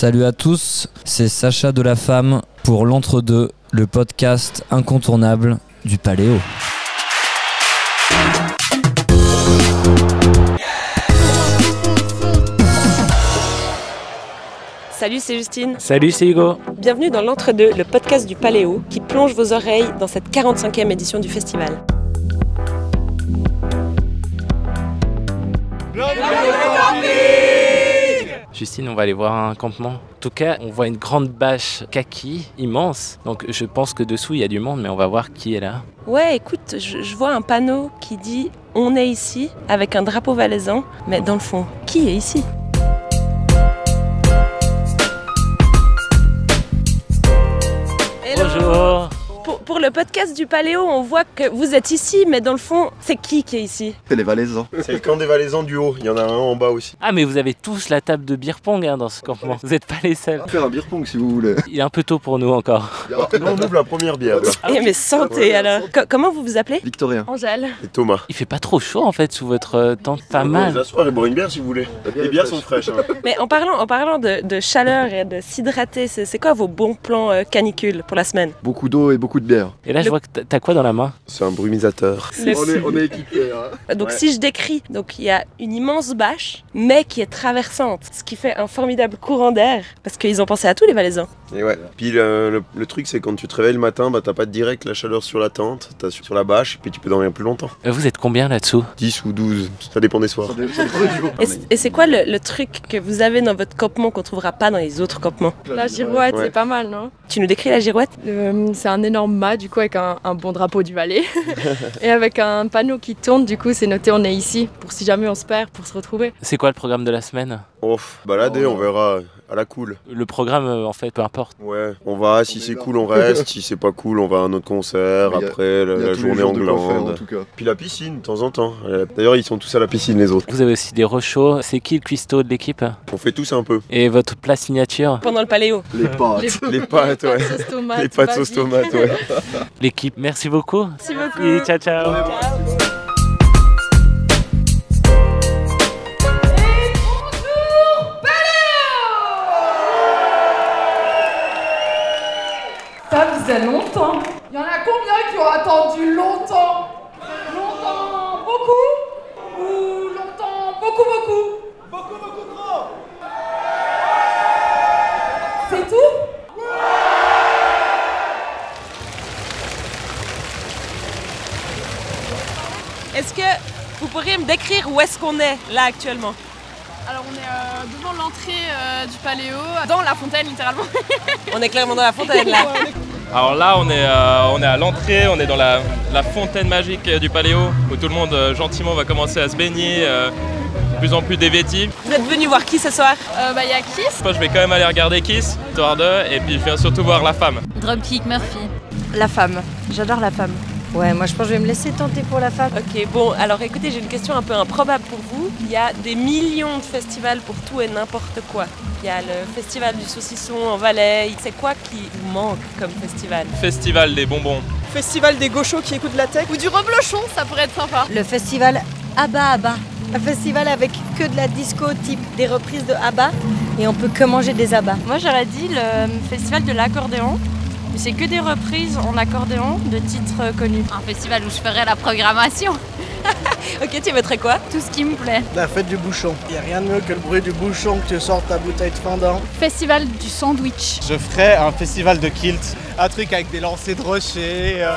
Salut à tous, c'est Sacha de la Femme pour l'Entre-deux, le podcast incontournable du Paléo. Salut, c'est Justine. Salut, c'est Hugo. Bienvenue dans l'Entre-deux, le podcast du Paléo qui plonge vos oreilles dans cette 45e édition du festival. Justine, on va aller voir un campement. En tout cas, on voit une grande bâche kaki immense. Donc je pense que dessous il y a du monde, mais on va voir qui est là. Ouais, écoute, je, je vois un panneau qui dit On est ici avec un drapeau valaisan, mais dans le fond, qui est ici? Hello. Bonjour. Pour, pour le podcast du Paléo, on voit que vous êtes ici, mais dans le fond, c'est qui qui est ici C'est les Valaisans. C'est le camp des Valaisans du haut, il y en a un en bas aussi. Ah, mais vous avez tous la table de beer pong hein, dans ce campement. Vous n'êtes pas les seuls. On va faire un beer pong si vous voulez. Il est un peu tôt pour nous encore. Nous on ouvre la première bière là. Eh mais santé Ouais. alors Co- Comment vous vous appelez Victorien. Angèle. Et Thomas. Il fait pas trop chaud en fait sous votre euh, tente, pas Vous mal. vous asseoir et boire une bière si vous voulez. Les bières sont fraîches. hein. Mais en parlant, en parlant de, de chaleur et de s'hydrater, c'est c'est quoi vos bons plans euh, canicule pour la semaine? Beaucoup d'eau et beaucoup de bière. Et là, je vois que t'as- quoi dans la main? C'est un brumisateur. Le- On est, on est équipés. Hein. Donc Ouais. si je décris, donc il y a une immense bâche, mais qui est traversante, ce qui fait un formidable courant d'air, parce qu'ils ont pensé à tous les Valaisans. Et ouais. Puis le, le- le truc c'est quand tu te réveilles le matin, bah t'as pas direct la chaleur sur la tente, t'as sur sur la bâche, puis tu peux dormir plus longtemps. Euh, Vous êtes combien là-dessous? 10 ou 12, ça dépend des soirs. Ça ça dépend. Et Et c'est quoi le, le truc que vous avez dans votre campement qu'on trouvera pas dans les autres campements? La girouette, Ouais. c'est pas mal, non? Tu nous décris la girouette? Euh, C'est un énorme mât, du coup, avec un, un bon drapeau du Valais. et avec un panneau qui tourne, du coup, c'est noté on est ici, pour si jamais on se perd, pour se retrouver. C'est quoi le programme de la semaine? Oh, balader, Oh. on verra à la cool. Le programme euh, en fait, peu importe. Ouais, on va, si c'est cool on reste, si c'est pas cool on va à un autre concert, Mais a- après la, a la les journée cas. Puis la piscine de temps en temps. Euh, D'ailleurs ils sont tous à la piscine les autres. Vous avez aussi des rechauds. C'est qui le cuistot de l'équipe? On fait tous un peu. Et votre plat signature? Pendant le paléo Les pâtes. Les, Les pâtes, ouais. sauce Les pâtes sauce tomate, ouais. L'équipe, merci beaucoup. Merci beaucoup. Oui, ciao, ciao. Pourriez me décrire où est-ce qu'on est là actuellement? Alors on est euh, devant l'entrée euh, du paléo, dans la fontaine littéralement. On est clairement dans la fontaine là. Alors là, on est, euh, on est à l'entrée, on est dans la, la fontaine magique du Paléo, où tout le monde euh, gentiment va commencer à se baigner, euh, de plus en plus dévêtis. Vous êtes venu voir qui ce soir? Euh, bah il y a Kiss, Moi, je vais quand même aller regarder Kiss, histoire de, et puis je viens surtout voir la femme. Dropkick Murphy. La femme. J'adore la femme. Ouais, moi je pense que je vais me laisser tenter pour la femme. Ok, bon, alors écoutez, j'ai une question un peu improbable pour vous. Il y a des millions de festivals pour tout et n'importe quoi. Il y a le festival du saucisson en Valais. C'est quoi qui vous manque comme festival? Festival des bonbons. Festival des gauchos qui écoutent la tech. Ou du reblochon, ça pourrait être sympa. Le festival Abba Abba. Un festival avec que de la disco type des reprises de Abba et on peut que manger des abats. Moi, j'aurais dit le festival de l'accordéon. C'est que des reprises en accordéon de titres connus. Un festival où je ferais la programmation, Ok, tu mettrais quoi? Tout ce qui me plaît. La fête du bouchon. Il a rien de mieux que le bruit du bouchon que tu sortes ta bouteille de fendant. Festival du sandwich. Je ferais un festival de kilt. Un truc avec des lancers de rochers. euh,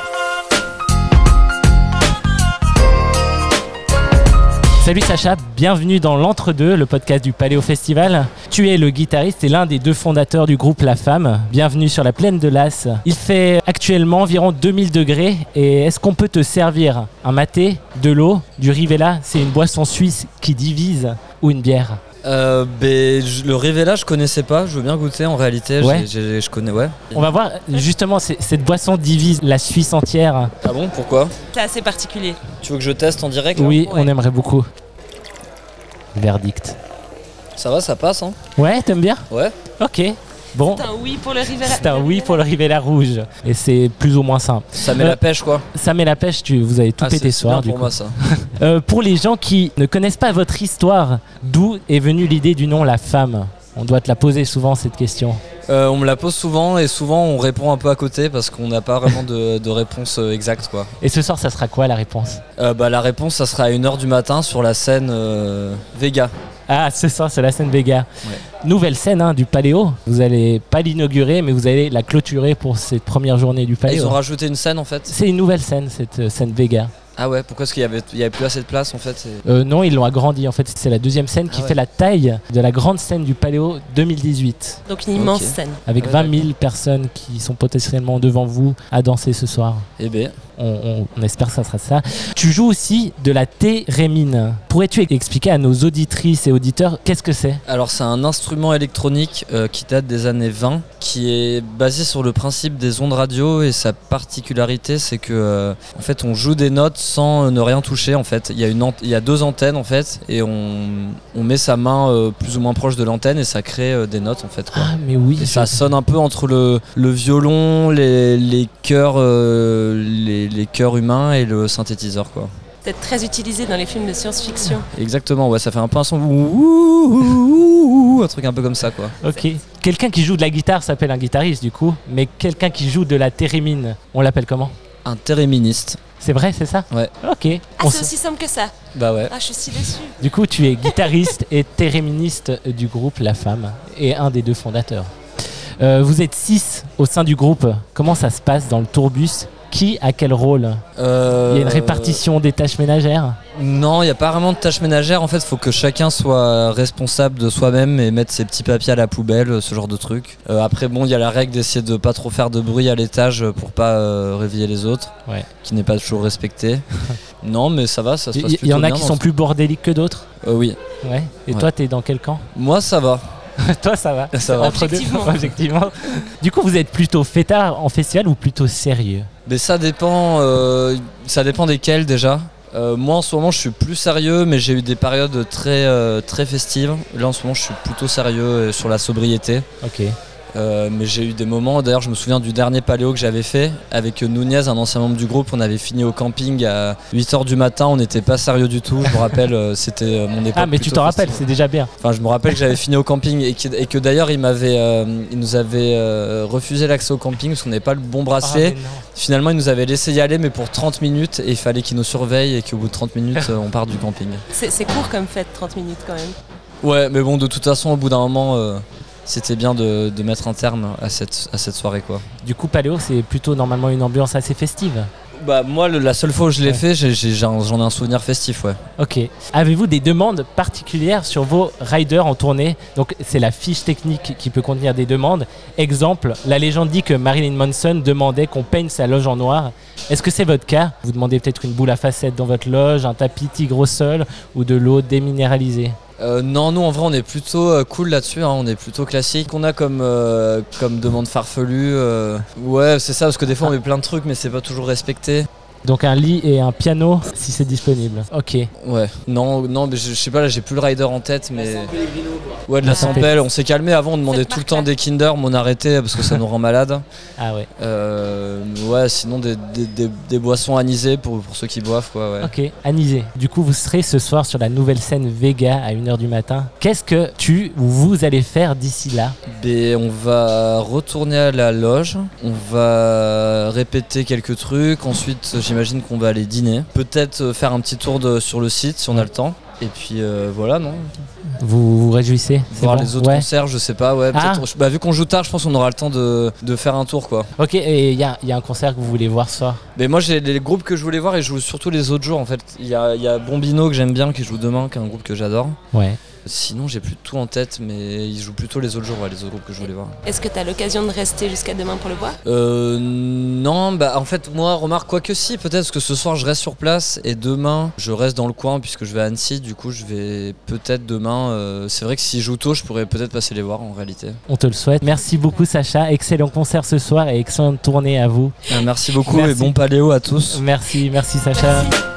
Salut Sacha, bienvenue dans l'Entre-deux, le podcast du Paléo Festival. Tu es le guitariste et l'un des deux fondateurs du groupe La Femme. Bienvenue sur la plaine de Las. Il fait actuellement environ 2000 degrés et est-ce qu'on peut te servir un maté, de l'eau, du Rivella C'est une boisson suisse qui divise ou une bière? Euh, ben, je- le Rivella, je connaissais pas. Je veux bien goûter en réalité. j'ai- Ouais. j'ai- je connais, ouais. On va voir, justement, c'est- cette boisson divise la Suisse entière. Ah bon Pourquoi? C'est assez particulier. Tu veux que je teste en direct là? Oui, Ouais. on aimerait beaucoup. Verdict. Ça va, ça passe, hein? Ouais, t'aimes bien? Ouais. Ok. Bon, C'est un oui pour le Rivera. c'est un oui pour le Rivella rouge. Et c'est plus ou moins simple. Ça met Euh, la pêche, quoi. Ça met la pêche, tu, vous avez tout Ah, pété c'est ce c'est bien soir. Du pour coup. moi, ça. Euh, pour les gens qui ne connaissent pas votre histoire, d'où est venue l'idée du nom La Femme? On doit te la poser souvent cette question. Euh, on me la pose souvent et souvent on répond un peu à côté parce qu'on n'a pas vraiment de, de réponse euh, exacte quoi. Et ce soir, ça sera quoi la réponse? Euh, bah, la réponse ça sera à 1h du matin sur la scène euh, Vega. Ah, ce soir, c'est la scène Vega. Ouais. Nouvelle scène hein, du Paléo. Vous allez pas l'inaugurer, mais vous allez la clôturer pour cette première journée du Ah, ils Paléo. ont rajouté une scène en fait. C'est une nouvelle scène, cette scène Vega. Ah ouais, pourquoi est-ce qu'il y avait, il y avait plus assez de place en fait c'est- Euh, non, ils l'ont agrandi. En fait, c'est la deuxième scène qui Ah ouais. fait la taille de la grande scène du Paléo 2018. Donc une immense scène. Avec Ouais, 20 000 personnes qui sont potentiellement devant vous à danser ce soir. Eh ben, On, on- on espère que ça sera ça. Tu joues aussi de la thérémine. Pourrais-tu expliquer à nos auditrices et auditeurs qu'est-ce que c'est? Alors c'est un instrument électronique euh, qui date des années 20, qui est basé sur le principe des ondes radio et sa particularité c'est que euh, en fait on joue des notes sans ne rien toucher en fait. Il y a, une il y a deux antennes en fait et on, on met sa main euh, plus ou moins proche de l'antenne et ça crée des notes en fait. quoi. Ah, mais oui. Et ça sonne un peu entre le, le violon, les, les chœurs, euh, les, les chœurs humains et le synthétiseur quoi. Peut-être très utilisé dans les films de science-fiction. Exactement, ouais, ça fait un peu un son ouh, un truc un peu comme ça quoi. Ok. Quelqu'un qui joue de la guitare s'appelle un guitariste du coup, mais quelqu'un qui joue de la thérémine, on l'appelle comment? Un téréministe. C'est vrai, c'est ça? Ouais. Ok. Ah, c'est aussi simple que ça. Bah ouais. Ah, je suis si déçue. Du coup, tu es guitariste et théréministe du groupe La Femme et un des deux fondateurs. Euh, vous êtes six au sein du groupe. Comment ça se passe dans le tourbus? Qui a quel rôle Euh, Il y a une répartition des tâches ménagères Non, il n'y a pas vraiment de tâches ménagères. En fait, il faut que chacun soit responsable de soi-même et mettre ses petits papiers à la poubelle, ce genre de truc. Euh, après, bon, il y a la règle d'essayer de pas trop faire de bruit à l'étage pour pas euh, réveiller les autres, Ouais. qui n'est pas toujours respecté. non, mais ça va, ça se passe il y en a qui sont plus bordéliques que d'autres Euh, oui. Ouais. Et Ouais. toi, t'es dans quel camp? Moi, ça va. Toi, ça va. Ça va. Entre deux, Objectivement. objectivement. Du coup, vous êtes plutôt fêtard en festival ou plutôt sérieux? Mais ça dépend, euh, ça dépend desquels déjà. Euh, moi en ce moment je suis plus sérieux mais j'ai eu des périodes très, euh, très festives. Là en ce moment je suis plutôt sérieux sur la sobriété. Ok. Euh, mais j'ai eu des moments, d'ailleurs je me souviens du dernier paléo que j'avais fait avec Nunez, un ancien membre du groupe, on avait fini au camping à 8h du matin, on n'était pas sérieux du tout, je me rappelle, euh, c'était euh, mon époque. Ah, mais tu t'en rappelles, c'est déjà bien. Enfin je me rappelle que j'avais fini au camping et que, et que d'ailleurs il, m'avait, euh, il nous avait euh, refusé l'accès au camping parce qu'on n'avait pas le bon bracelet. Ah. Finalement, il nous avait laissé y aller, mais pour 30 minutes, et il fallait qu'il nous surveille et qu'au bout de 30 minutes, on part du camping. C'est c'est court comme fête, 30 minutes quand même. Ouais, mais bon, de toute façon, au bout d'un moment, euh, c'était bien de, de mettre un terme à cette, à cette soirée, quoi. Du coup, Paléo, c'est plutôt normalement une ambiance assez festive. Bah, moi, le- la seule fois où je l'ai Ouais. fait, j'en j'en ai un souvenir festif, ouais. Ok. Avez-vous des demandes particulières sur vos riders en tournée? Donc, c'est la fiche technique qui peut contenir des demandes. Exemple, la légende dit que Marilyn Manson demandait qu'on peigne sa loge en noir. Est-ce que c'est votre cas? Vous demandez peut-être une boule à facettes dans votre loge, un tapis tigre au sol ou de l'eau déminéralisée? Euh, non, nous, en vrai, on est plutôt euh, cool là-dessus, hein, on est plutôt classique. On a comme, euh, comme demande farfelue. euh, Ouais, c'est ça, parce que des fois, on met plein de trucs, mais c'est pas toujours respecté. Donc, un lit et un piano si c'est disponible. Ok. Ouais, non, non, mais je, je sais pas, là j'ai plus le rider en tête, mais. Ouais, de la Sampel, on s'est calmé avant, on demandait tout le temps des Kinder, mais on a arrêté parce que ça nous rend malade. Ah ouais. Euh, ouais, sinon des, des- des- des boissons anisées pour, pour ceux qui boivent, quoi, ouais. Ok, Anisé. Du coup, vous serez ce soir sur la nouvelle scène Vega à 1h du matin. Qu'est-ce que tu ou vous allez faire d'ici là Ben, on va retourner à la loge, on va répéter quelques trucs, ensuite j'imagine qu'on va aller dîner. Peut-être faire un petit tour de- sur le site si on a le temps. Et puis euh, voilà, non Vous vous réjouissez Voir bon les autres Ouais. concerts, je sais pas, ouais. Ah. bah, vu qu'on joue tard, je pense qu'on aura le temps de, de faire un tour, quoi. Ok, et il y a, il y a un concert que vous voulez voir ce soir Mais moi j'ai les groupes que je voulais voir et je joue surtout les autres jours en fait. Il y a, il y a Bombino que j'aime bien qui joue demain, qui est un groupe que j'adore. Ouais. Sinon j'ai plus tout en tête mais ils jouent plutôt les autres jours, ouais, les autres groupes que je voulais voir. Est-ce que tu as l'occasion de rester jusqu'à demain pour le voir? Euh non bah en fait moi remarque quoi que si peut-être parce que ce soir je reste sur place et demain je reste dans le coin puisque je vais à Annecy du coup je vais peut-être demain euh, c'est vrai que s'ils jouent tôt je pourrais peut-être passer les voir en réalité. On te le souhaite. Merci beaucoup Sacha. Excellent concert ce soir et excellente tournée à vous. Euh, merci beaucoup Merci. et bon paléo à tous. Merci, merci Sacha.